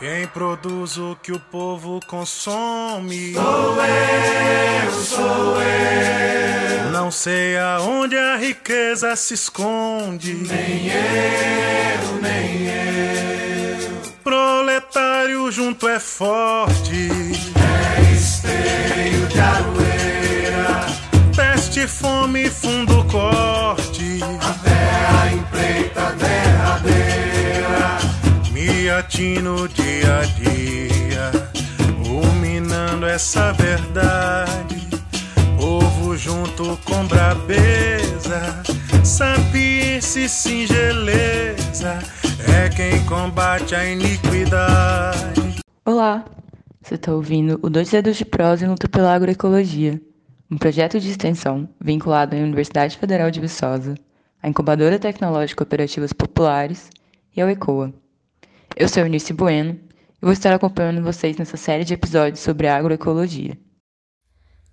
Quem produz o que o povo consome? Sou eu, sou eu. Não sei aonde a riqueza se esconde. Nem eu, nem eu. Proletário junto é forte. É esteio de aroeira. Peste, fome, fundo corte. Me atino dia a dia, ruminando essa verdade. Povo junto com brabeza, sapiência e singeleza é quem combate a iniquidade. Olá, você está ouvindo o Dois Dedos de Prosa e Luta pela Agroecologia, um projeto de extensão vinculado à Universidade Federal de Viçosa, à Incubadora Tecnológica Cooperativas Populares e ao ECOA. Eu sou Eunice Bueno e vou estar acompanhando vocês nessa série de episódios sobre agroecologia.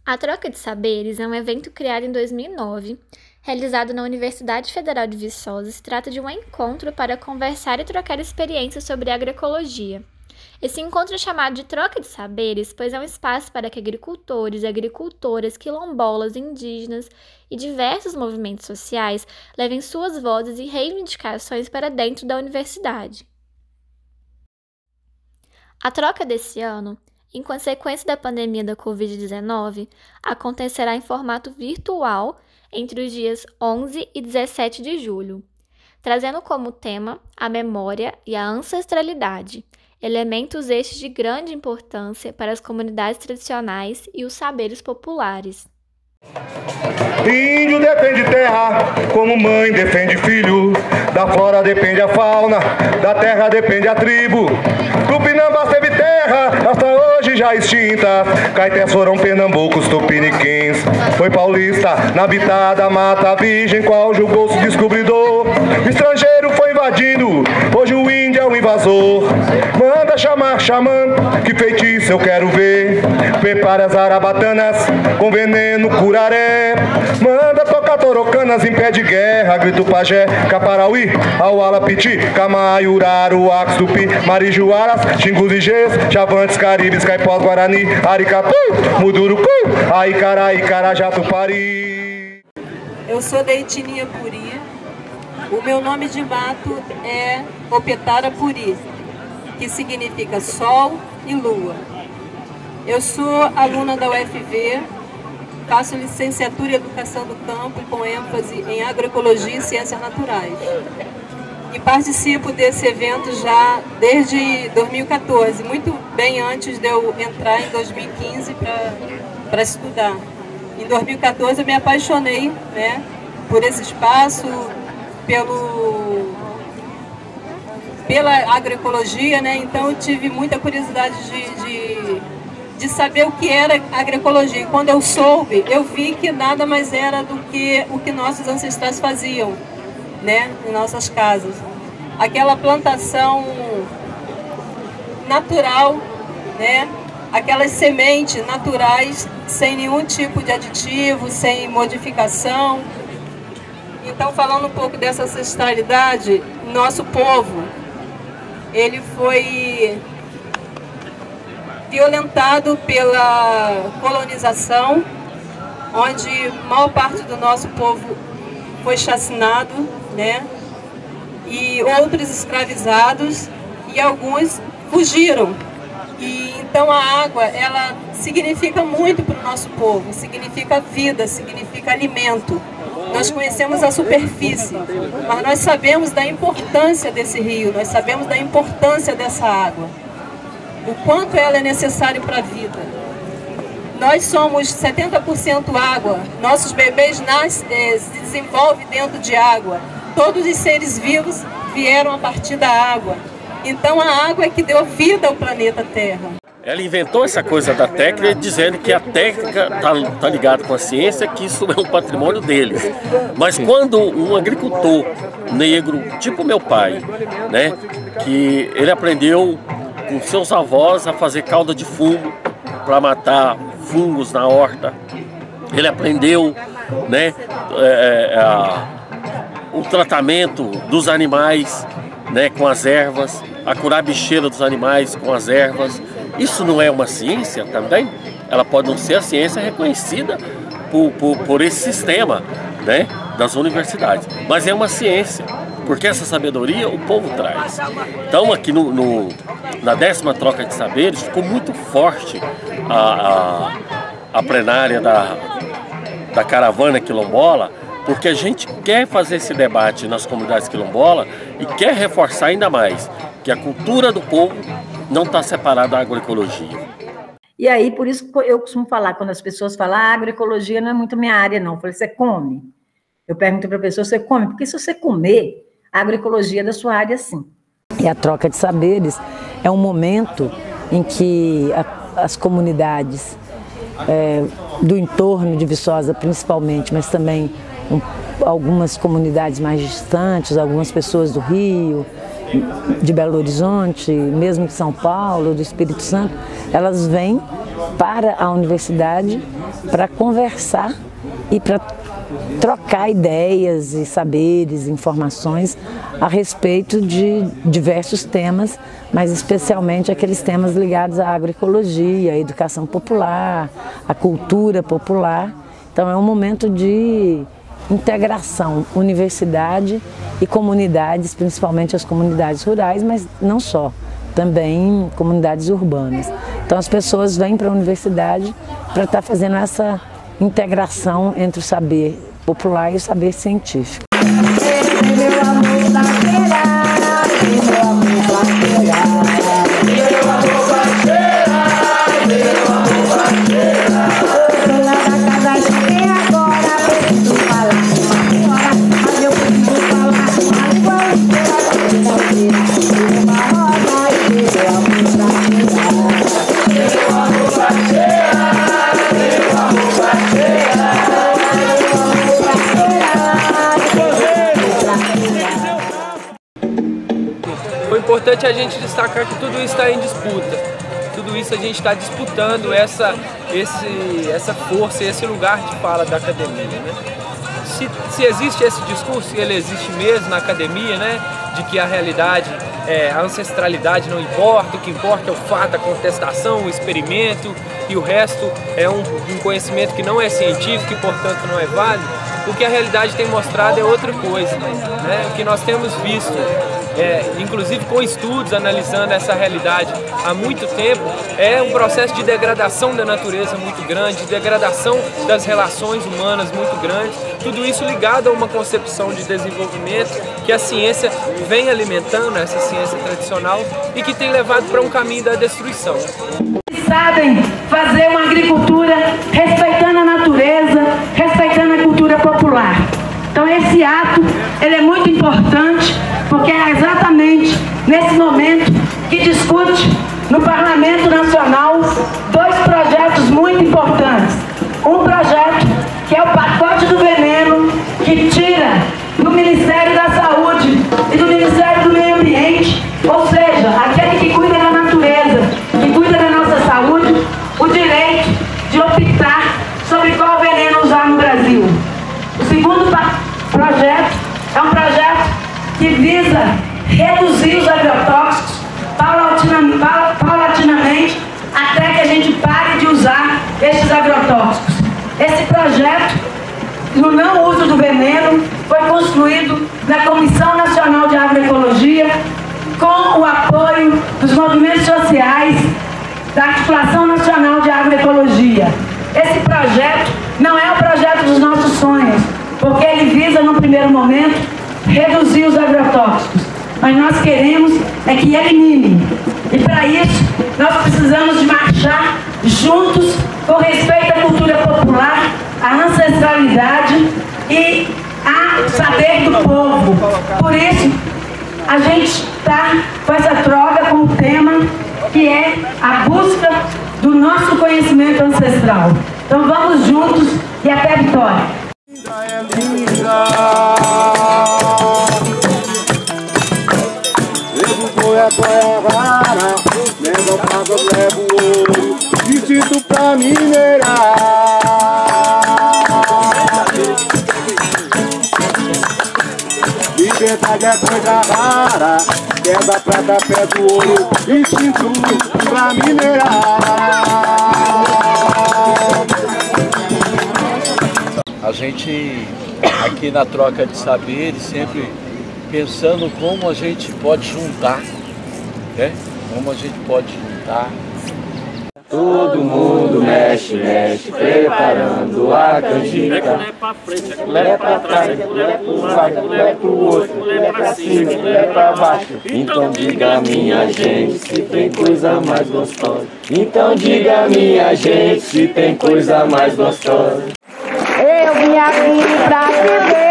A Troca de Saberes é um evento criado em 2009, realizado na Universidade Federal de Viçosa. Se trata de um encontro para conversar e trocar experiências sobre agroecologia. Esse encontro é chamado de Troca de Saberes, pois é um espaço para que agricultores, agricultoras, quilombolas, indígenas e diversos movimentos sociais levem suas vozes e reivindicações para dentro da universidade. A troca desse ano, em consequência da pandemia da Covid-19, acontecerá em formato virtual entre os dias 11 e 17 de julho, trazendo como tema a memória e a ancestralidade, elementos estes de grande importância para as comunidades tradicionais e os saberes populares. Índio defende terra, como mãe defende filho. Da flora depende a fauna, da terra depende a tribo. Tupinambás teve terra, hasta hoje já extinta. Caetés foram pernambucos, tupiniquins. Foi paulista, na habitada mata virgem, qual julgou-se descobridor. Estrangeiro foi invadindo, hoje o índio Manda chamar xamã, que feitiço eu quero ver. Prepare as arabatanas, com veneno curaré. Manda tocar torocanas em pé de guerra, grito pajé, caparauí, auala piti, camaiuraru, ax tupi, marijuaras, xingus e gês, caribes, caipós, guarani, aricatu, mudurucu, aicará, icará, jatupari. Eu sou da etnia Puri. O meu nome de mato é Opetara Puri, que significa sol e lua. Eu sou aluna da UFV, faço licenciatura em Educação do Campo com ênfase em Agroecologia e Ciências Naturais. E participo desse evento já desde 2014, muito bem antes de eu entrar em 2015 para estudar. Em 2014 eu me apaixonei né, por esse espaço, pelo, pela agroecologia, né? então eu tive muita curiosidade de, de, de saber o que era agroecologia. E quando eu soube, eu vi que nada mais era do que o que nossos ancestrais faziam né? em nossas casas. Aquela plantação natural, né? aquelas sementes naturais, sem nenhum tipo de aditivo, sem modificação. Então, falando um pouco dessa ancestralidade, nosso povo, ele foi violentado pela colonização, onde maior parte do nosso povo foi chacinado, né? E outros escravizados e alguns fugiram. E então a água, ela significa muito para o nosso povo, significa vida, significa alimento. Nós conhecemos a superfície, mas nós sabemos da importância desse rio, nós sabemos da importância dessa água, o quanto ela é necessária para a vida. Nós somos 70% água, nossos bebês nascem, eh, se desenvolvem dentro de água, todos os seres vivos vieram a partir da água. Então a água é que deu vida ao planeta Terra. Ela inventou essa coisa da técnica dizendo que a técnica está tá ligada com a ciência, que isso é um patrimônio deles. Mas quando um agricultor negro, tipo meu pai, né, que ele aprendeu com seus avós a fazer calda de fungo para matar fungos na horta, ele aprendeu né, é, a, o tratamento dos animais né, com as ervas, a curar a bicheira dos animais com as ervas. Isso não é uma ciência também? Ela pode não ser a ciência reconhecida por, por, por esse sistema né, das universidades, mas é uma ciência, porque essa sabedoria o povo traz. Então, aqui no, no na décima troca de saberes, ficou muito forte a, a, a plenária da, da caravana quilombola, porque a gente quer fazer esse debate nas comunidades quilombolas e quer reforçar ainda mais que a cultura do povo não está separada da agroecologia. E aí, por isso eu costumo falar, quando as pessoas falam, ah, agroecologia não é muito minha área, não. Eu falei, você come? Eu pergunto para a pessoa, você come? Porque se você comer, a agroecologia é da sua área, sim. E a troca de saberes é um momento em que a, as comunidades é, do entorno de Viçosa, principalmente, mas também um, algumas comunidades mais distantes, algumas pessoas do Rio, de Belo Horizonte, mesmo de São Paulo, do Espírito Santo, elas vêm para a universidade para conversar e para trocar ideias e saberes, informações a respeito de diversos temas, mas especialmente aqueles temas ligados à agroecologia, à educação popular, à cultura popular. Então é um momento de integração, universidade e comunidades, principalmente as comunidades rurais, mas não só, também comunidades urbanas. Então as pessoas vêm para a universidade para estar tá fazendo essa integração entre o saber popular e o saber científico. Importante a gente destacar que tudo isso está em disputa. Tudo isso a gente está disputando essa, esse, essa força, esse lugar de fala da academia. Né? Se, se existe esse discurso, ele existe mesmo na academia, né? de que a realidade, é, a ancestralidade não importa, o que importa é o fato, a contestação, o experimento e o resto é um, um conhecimento que não é científico e, portanto, não é válido. O que a realidade tem mostrado é outra coisa. Né? O que nós temos visto é, inclusive com estudos analisando essa realidade há muito tempo, é um processo de degradação da natureza muito grande, de degradação das relações humanas muito grande, tudo isso ligado a uma concepção de desenvolvimento que a ciência vem alimentando, essa ciência tradicional, e que tem levado para um caminho da destruição. Sabem fazer uma agricultura respeitando a natureza, respeitando a cultura popular. Então esse ato ele é muito importante porque é exatamente nesse momento que discute no Parlamento Nacional reduzir os agrotóxicos paulatinamente até que a gente pare de usar esses agrotóxicos. Esse projeto, no não uso do veneno, foi construído na Comissão Nacional de Agroecologia com o apoio dos movimentos sociais da Articulação Nacional de Agroecologia. Esse projeto não é o projeto dos nossos sonhos, porque ele visa, no primeiro momento, reduzir os agrotóxicos. Mas nós queremos é que elimine. E para isso, nós precisamos de marchar juntos com respeito à cultura popular, à ancestralidade e a saber do povo. Por isso, a gente está com essa troca com o tema que é a busca do nosso conhecimento ancestral. Então vamos juntos e até a vitória. É rara, leva praga, leva o ouro, distrito pra minerar. Liberdade é coisa rara, pedra, prata, pedra, ouro, instinto pra minerar. A gente aqui na troca de saberes sempre pensando como a gente pode juntar, né? Como a gente pode juntar Todo mundo mexe, mexe, preparando a canjica. Lé pra frente, Lé pra trás, lé pro lado, lé pro outro, lé pra cima, lé pra baixo. Então diga minha gente se tem coisa mais gostosa. Então diga minha gente se tem coisa mais gostosa. Eu vim aqui pra te ver,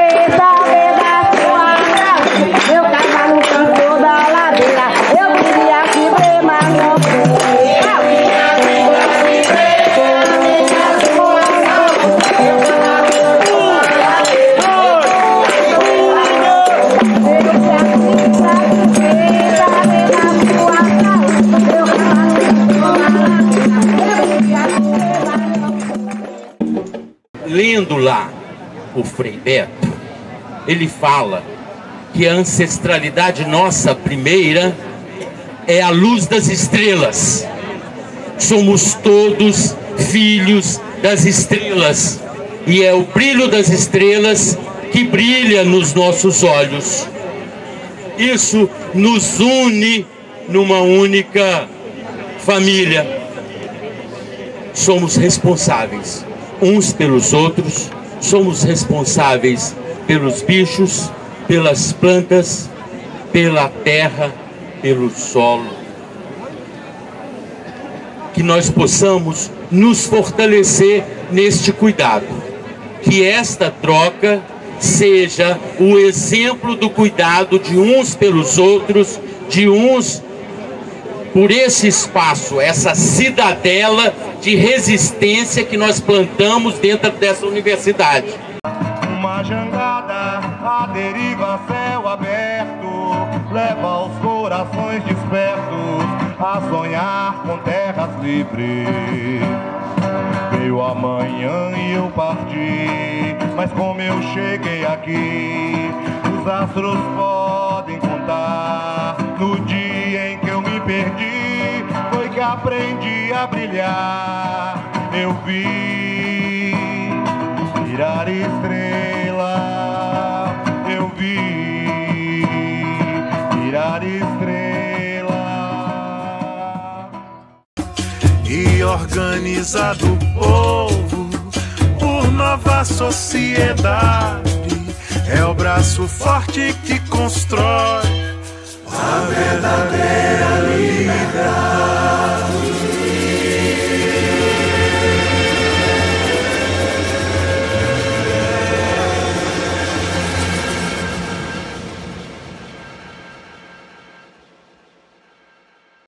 o Frei Beto, ele fala que a ancestralidade nossa primeira é a luz das estrelas. Somos todos filhos das estrelas e é o brilho das estrelas que brilha nos nossos olhos. Isso nos une numa única família. Somos responsáveis uns pelos outros, somos responsáveis pelos bichos, pelas plantas, pela terra, pelo solo. Que nós possamos nos fortalecer neste cuidado. Que esta troca seja o exemplo do cuidado de uns pelos outros, de uns por esse espaço, essa cidadela de resistência que nós plantamos dentro dessa universidade. Uma jangada, a deriva, céu aberto, leva os corações despertos a sonhar com terras livres. Veio amanhã e eu parti, mas como eu cheguei aqui, os astros podem aprendi a brilhar. Eu vi virar estrela, eu vi virar estrela. E organizado o povo por nova sociedade. É o braço forte que constrói a verdadeira liberdade.